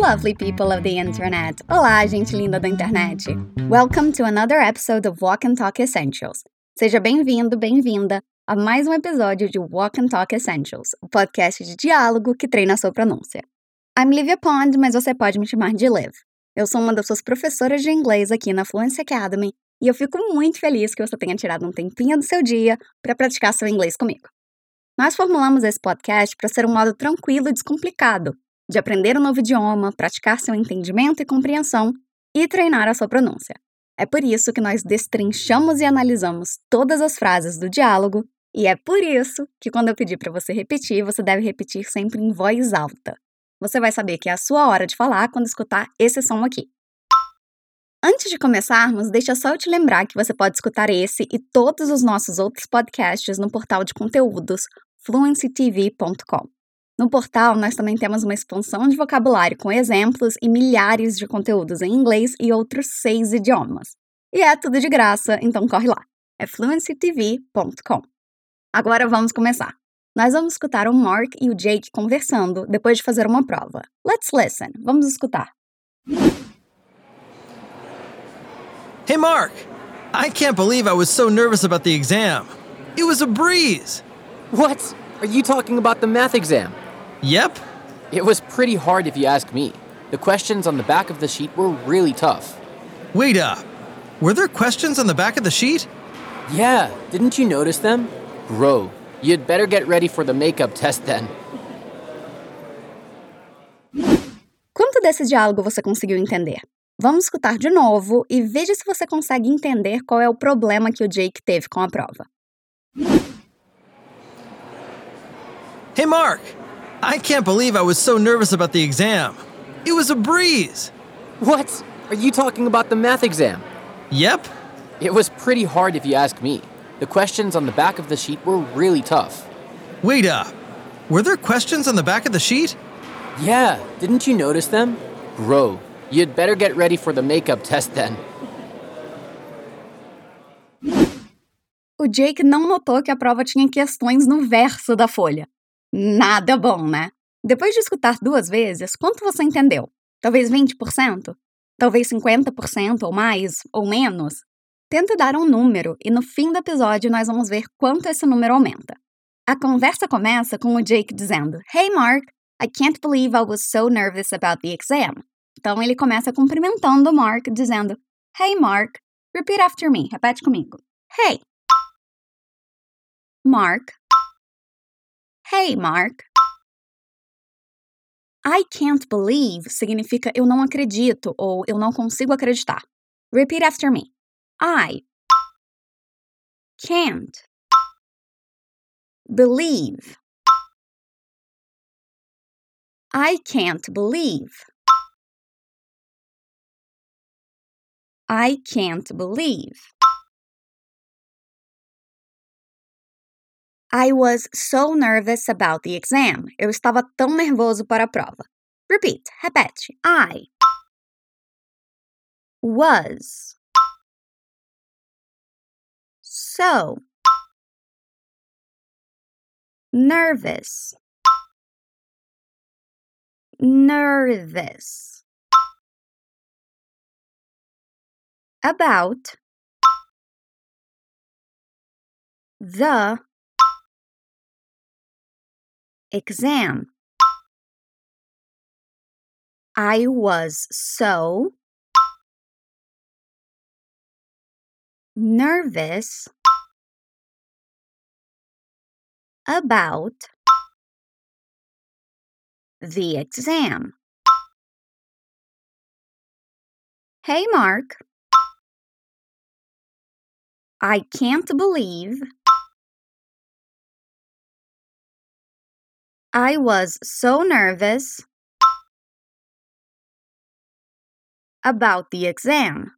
Lovely people of the internet. Olá, gente linda da internet. Welcome to another episode of Walk and Talk Essentials. Seja bem-vindo, bem-vinda a mais um episódio de Walk and Talk Essentials, o podcast de diálogo que treina a sua pronúncia. I'm Livia Pond, mas você pode me chamar de Liv. Eu sou uma das suas professoras de inglês aqui na Fluency Academy e eu fico muito feliz que você tenha tirado um tempinho do seu dia para praticar seu inglês comigo. Nós formulamos esse podcast para ser um modo tranquilo e descomplicado de aprender um novo idioma, praticar seu entendimento e compreensão e treinar a sua pronúncia. É por isso que nós destrinchamos e analisamos todas as frases do diálogo, e é por isso que quando eu pedir para você repetir, você deve repetir sempre em voz alta. Você vai saber que é a sua hora de falar quando escutar esse som aqui. Antes de começarmos, deixa só eu te lembrar que você pode escutar esse e todos os nossos outros podcasts no portal de conteúdos fluencytv.com. No portal, nós também temos uma expansão de vocabulário com exemplos e milhares de conteúdos em inglês e outros seis idiomas. E é tudo de graça, então corre lá. É fluencytv.com. Agora vamos começar. Nós vamos escutar o Mark e o Jake conversando depois de fazer uma prova. Let's listen. Vamos escutar. Hey, Mark! I can't believe I was so nervous about the exam. It was a breeze. What? Are you talking about the math exam? Yep. It was pretty hard if you ask me. The questions on the back of the sheet were really tough. Wait up. Were there questions on the back of the sheet? Yeah, didn't you notice them? Bro, you'd better get ready for the makeup test then. Quanto desse diálogo você conseguiu entender? Vamos escutar de novo e veja se você consegue entender qual é o problema que o Jake teve com a prova. Hey, Mark! I can't believe I was so nervous about the exam. It was a breeze. What? Are you talking about the math exam? Yep. It was pretty hard if you ask me. The questions on the back of the sheet were really tough. Wait up. Were there questions on the back of the sheet? Yeah, didn't you notice them? Bro, you'd better get ready for the makeup test then. O Jake não notou que a prova tinha questões no verso da folha. Nada bom, né? Depois de escutar duas vezes, quanto você entendeu? Talvez 20%? Talvez 50% ou mais ou menos? Tenta dar um número e no fim do episódio nós vamos ver quanto esse número aumenta. A conversa começa com o Jake dizendo: Hey Mark, I can't believe I was so nervous about the exam. Então ele começa cumprimentando o Mark, dizendo: Hey Mark, repeat after me, repete comigo. Hey. Mark. Hey Mark. I can't believe significa eu não acredito ou eu não consigo acreditar. Repeat after me. I can't believe. I can't believe. I can't believe. I was so nervous about the exam. Eu estava tão nervoso para a prova. Repeat, repete. I was so nervous. Nervous. About the exam. I was so nervous about the exam. Hey, Mark. I can't believe I was so nervous about the exam.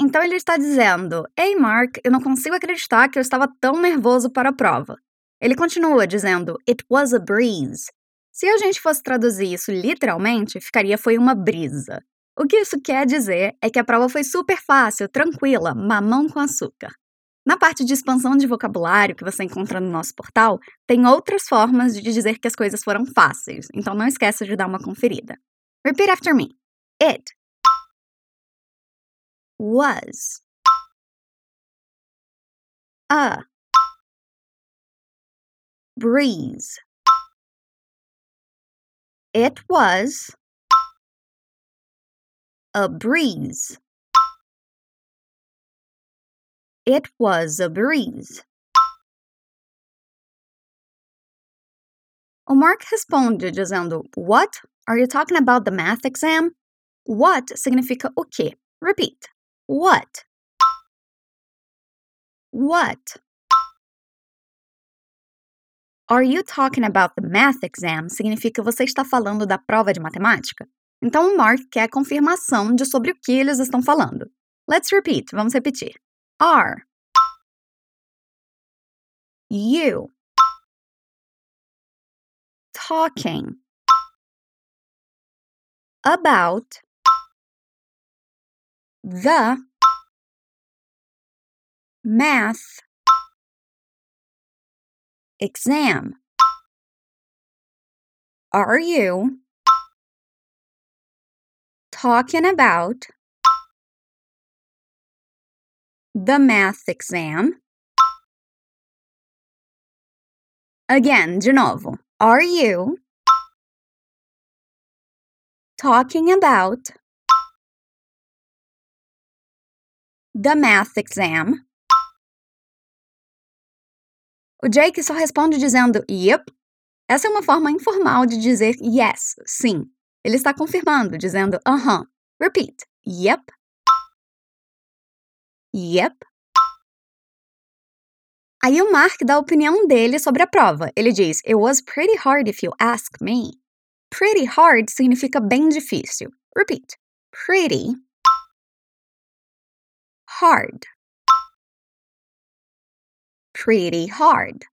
Então ele está dizendo: Ei, Mark, eu não consigo acreditar que eu estava tão nervoso para a prova. Ele continua dizendo: It was a breeze. Se a gente fosse traduzir isso literalmente, ficaria foi uma brisa. O que isso quer dizer é que a prova foi super fácil, tranquila, mamão com açúcar. Na parte de expansão de vocabulário que você encontra no nosso portal, tem outras formas de dizer que as coisas foram fáceis, então não esqueça de dar uma conferida. Repeat after me. It was a breeze. It was a breeze. It was a breeze. O Mark responde dizendo: What? Are you talking about the math exam? What significa o quê? Repeat. What? What? Are you talking about the math exam? Significa você está falando da prova de matemática? Então o Mark quer confirmação de sobre o que eles estão falando. Let's repeat. Vamos repetir. Are. You. Talking. About. The. Math. Exam? Are you. Talking about the math exam? Again, de novo. Are you talking about the math exam? O Jake só responde dizendo yep. Essa é uma forma informal de dizer yes, sim. Ele está confirmando, dizendo uh -huh. Repeat. Yep. Yep. Aí o Mark dá a opinião dele sobre a prova. Ele diz: It was pretty hard if you ask me. Pretty hard significa bem difícil. Repeat. Pretty hard. Pretty hard.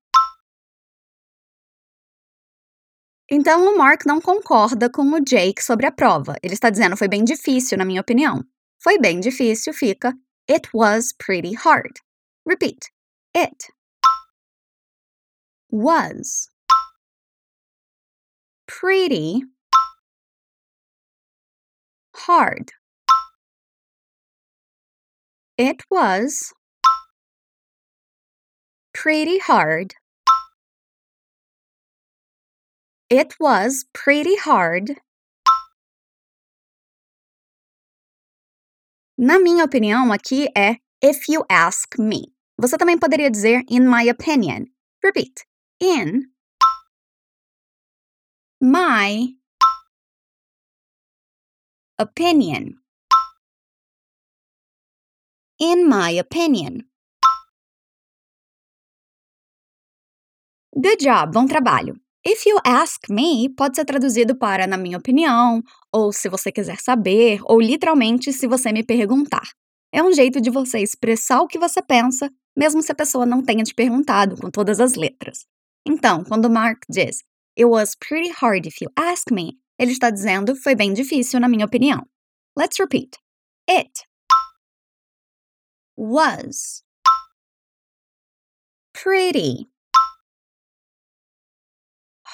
Então o Mark não concorda com o Jake sobre a prova. Ele está dizendo foi bem difícil, na minha opinião. Foi bem difícil fica It was pretty hard. Repeat. It was pretty hard. It was pretty hard. It was pretty hard. Na minha opinião, aqui é if you ask me. Você também poderia dizer in my opinion. Repeat in my opinion. In my opinion. Good job, bom trabalho. If you ask me pode ser traduzido para na minha opinião, ou se você quiser saber, ou literalmente se você me perguntar. É um jeito de você expressar o que você pensa, mesmo se a pessoa não tenha te perguntado com todas as letras. Então, quando Mark diz It was pretty hard if you ask me, ele está dizendo foi bem difícil na minha opinião. Let's repeat. It was pretty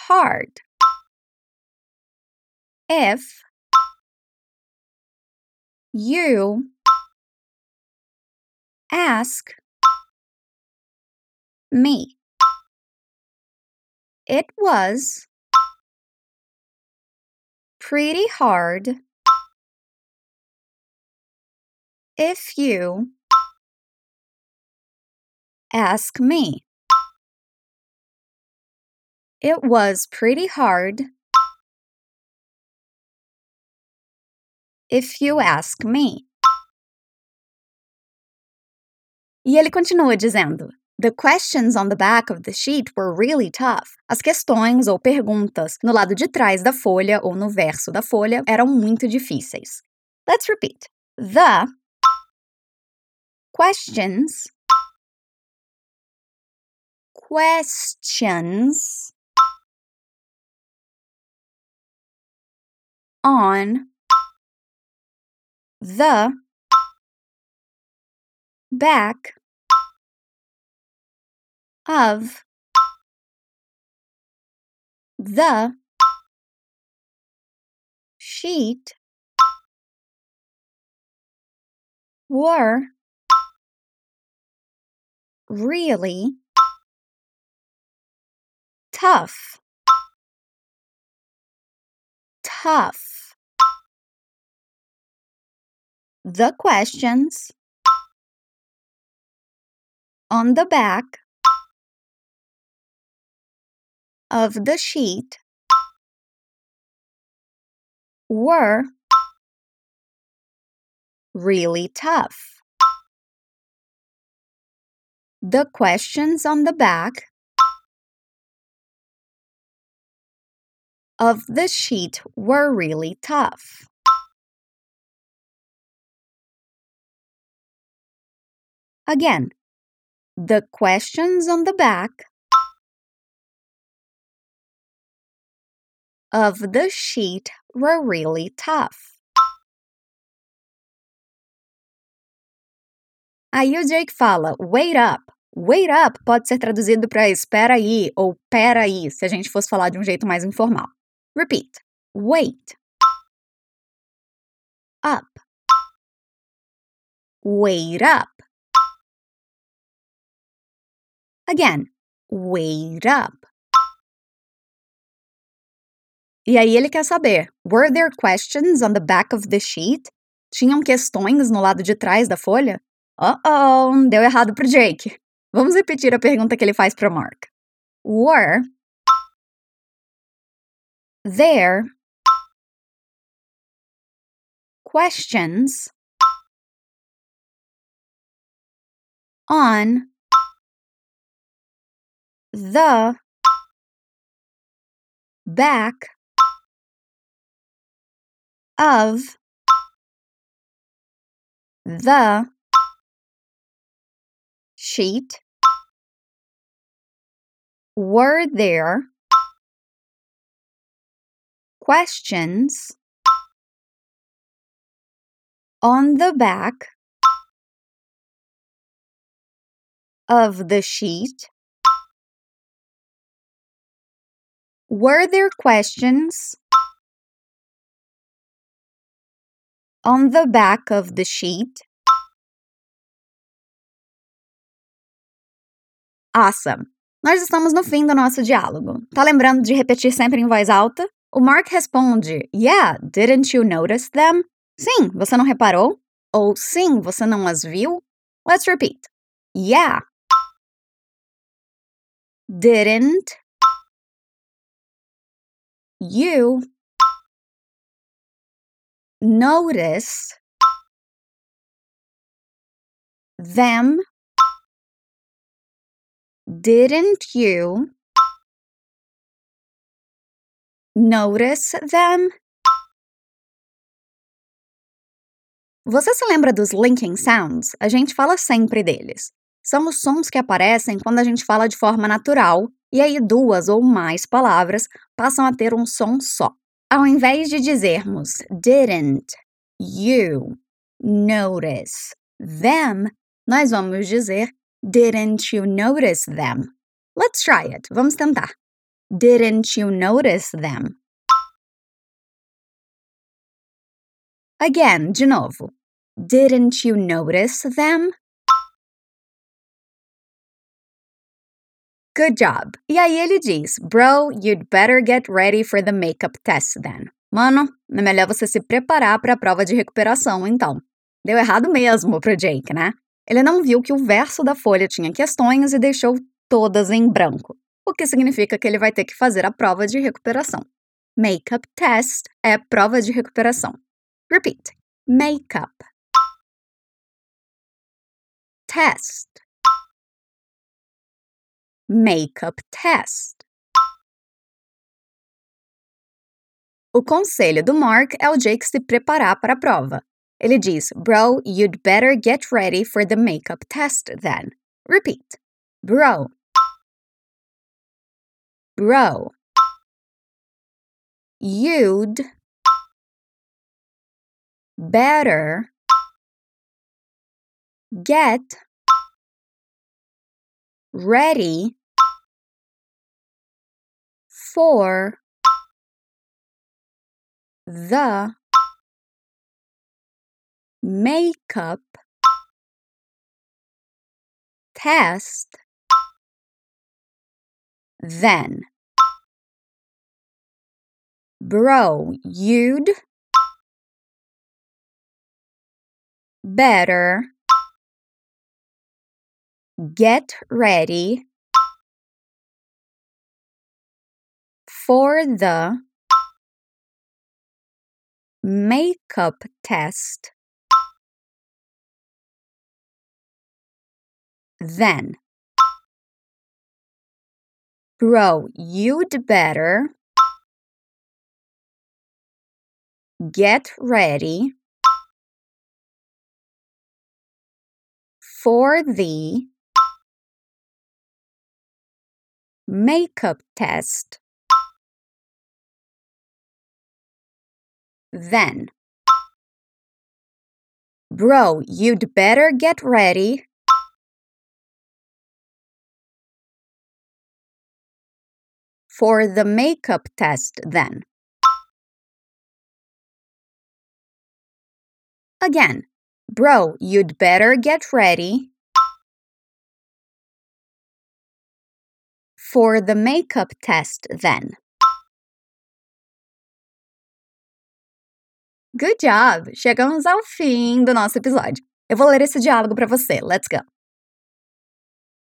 hard if you ask me. It was pretty hard if you ask me. It was pretty hard if you ask me. E ele continua dizendo: The questions on the back of the sheet were really tough. As questões ou perguntas no lado de trás da folha ou no verso da folha eram muito difíceis. Let's repeat. The questions questions on the back of the sheet were really tough. Tough. The questions on the back of the sheet were really tough. The questions on the back of the sheet were really tough. Again, the questions on the back of the sheet were really tough. Aí o Jake fala, wait up. Wait up pode ser traduzido para espera aí ou pera aí, se a gente fosse falar de um jeito mais informal. Repeat. Wait. Up. Wait up. Again. Wait up. E aí ele quer saber: Were there questions on the back of the sheet? Tinham questões no lado de trás da folha? Uh-oh, deu errado pro Jake. Vamos repetir a pergunta que ele faz para Mark. Were there questions on the back of the sheet were there questions on the back of the sheet were there questions on the back of the sheet Awesome! Nós estamos no fim do nosso diálogo. Tá lembrando de repetir sempre em voz alta? O Mark responde: Yeah, didn't you notice them? Sim, você não reparou? Ou sim, você não as viu? Let's repeat. Yeah. Didn't you notice them Didn't you notice them? Você se lembra dos linking sounds? A gente fala sempre deles. São os sons que aparecem quando a gente fala de forma natural e aí duas ou mais palavras passam a ter um som só. Ao invés de dizermos didn't you notice them, nós vamos dizer Didn't you notice them? Let's try it. Vamos tentar. Didn't you notice them? Again, de novo. Didn't you notice them? Good job. E aí ele diz, bro, you'd better get ready for the makeup test then. Mano, é melhor você se preparar para a prova de recuperação, então. Deu errado mesmo pro Jake, né? Ele não viu que o verso da folha tinha questões e deixou todas em branco, o que significa que ele vai ter que fazer a prova de recuperação. Makeup test é prova de recuperação. Repeat. Makeup. Test. Makeup test. O conselho do Mark é o Jake se preparar para a prova. Ele diz, Bro, you'd better get ready for the makeup test then. Repeat. Bro. Bro. You'd better get ready for the makeup test then. Bro you'd better get ready for the makeup test. Then, bro, you'd better get ready for the makeup test. Then, bro, you'd better get ready for the makeup test then. Again, bro, you'd better get ready for the makeup test then. Good job! Chegamos ao fim do nosso episódio. Eu vou ler esse diálogo para você. Let's go.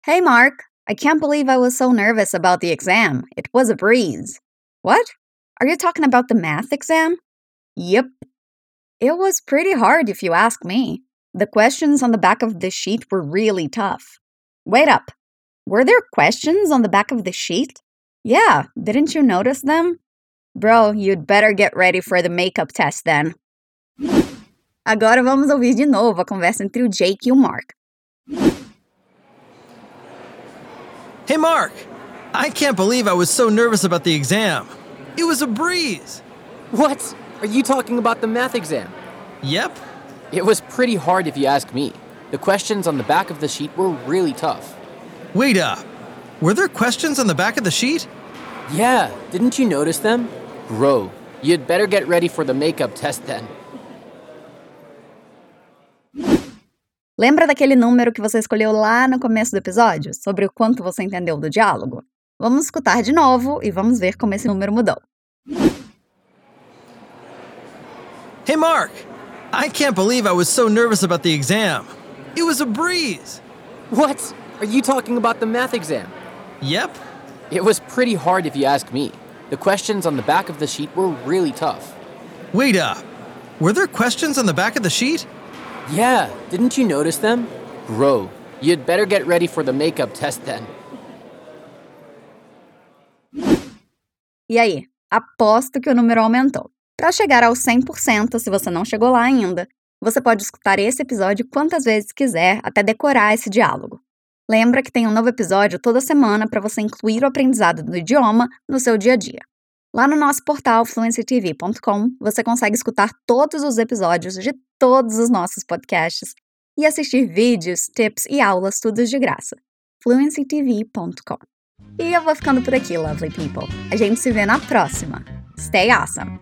Hey, Mark. I can't believe I was so nervous about the exam. It was a breeze. What? Are you talking about the math exam? Yep. It was pretty hard if you ask me. The questions on the back of the sheet were really tough. Wait up. Were there questions on the back of the sheet? Yeah, didn't you notice them? Bro, you'd better get ready for the makeup test then. Agora vamos ouvir de novo a conversa entre o Jake e o Mark. Hey, Mark! I can't believe I was so nervous about the exam. It was a breeze. What? Are you talking about the math exam? Yep. It was pretty hard if you ask me. The questions on the back of the sheet were really tough. Wait up. Were there questions on the back of the sheet? Yeah, didn't you notice them? Bro, you'd better get ready for the makeup test then. Lembra daquele número que você escolheu lá no começo do episódio, sobre o quanto você entendeu do diálogo? Vamos escutar de novo e vamos ver como esse número mudou. Hey, Mark! I can't believe I was so nervous about the exam. It was a breeze. What? Are you talking about the math exam? Yep. It was pretty hard if you ask me. The questions on the back of the sheet were really tough. Wait up. Were there questions on the back of the sheet? Yeah, didn't you notice them? Bro, you'd better get ready for the makeup test then. E aí? Aposto que o número aumentou. Para chegar aos 100%, se você não chegou lá ainda, você pode escutar esse episódio quantas vezes quiser até decorar esse diálogo. Lembra que tem um novo episódio toda semana para você incluir o aprendizado do idioma no seu dia a dia. Lá no nosso portal fluencytv.com, você consegue escutar todos os episódios de todos os nossos podcasts e assistir vídeos, tips e aulas tudo de graça. fluencytv.com. E eu vou ficando por aqui, lovely people. A gente se vê na próxima. Stay awesome!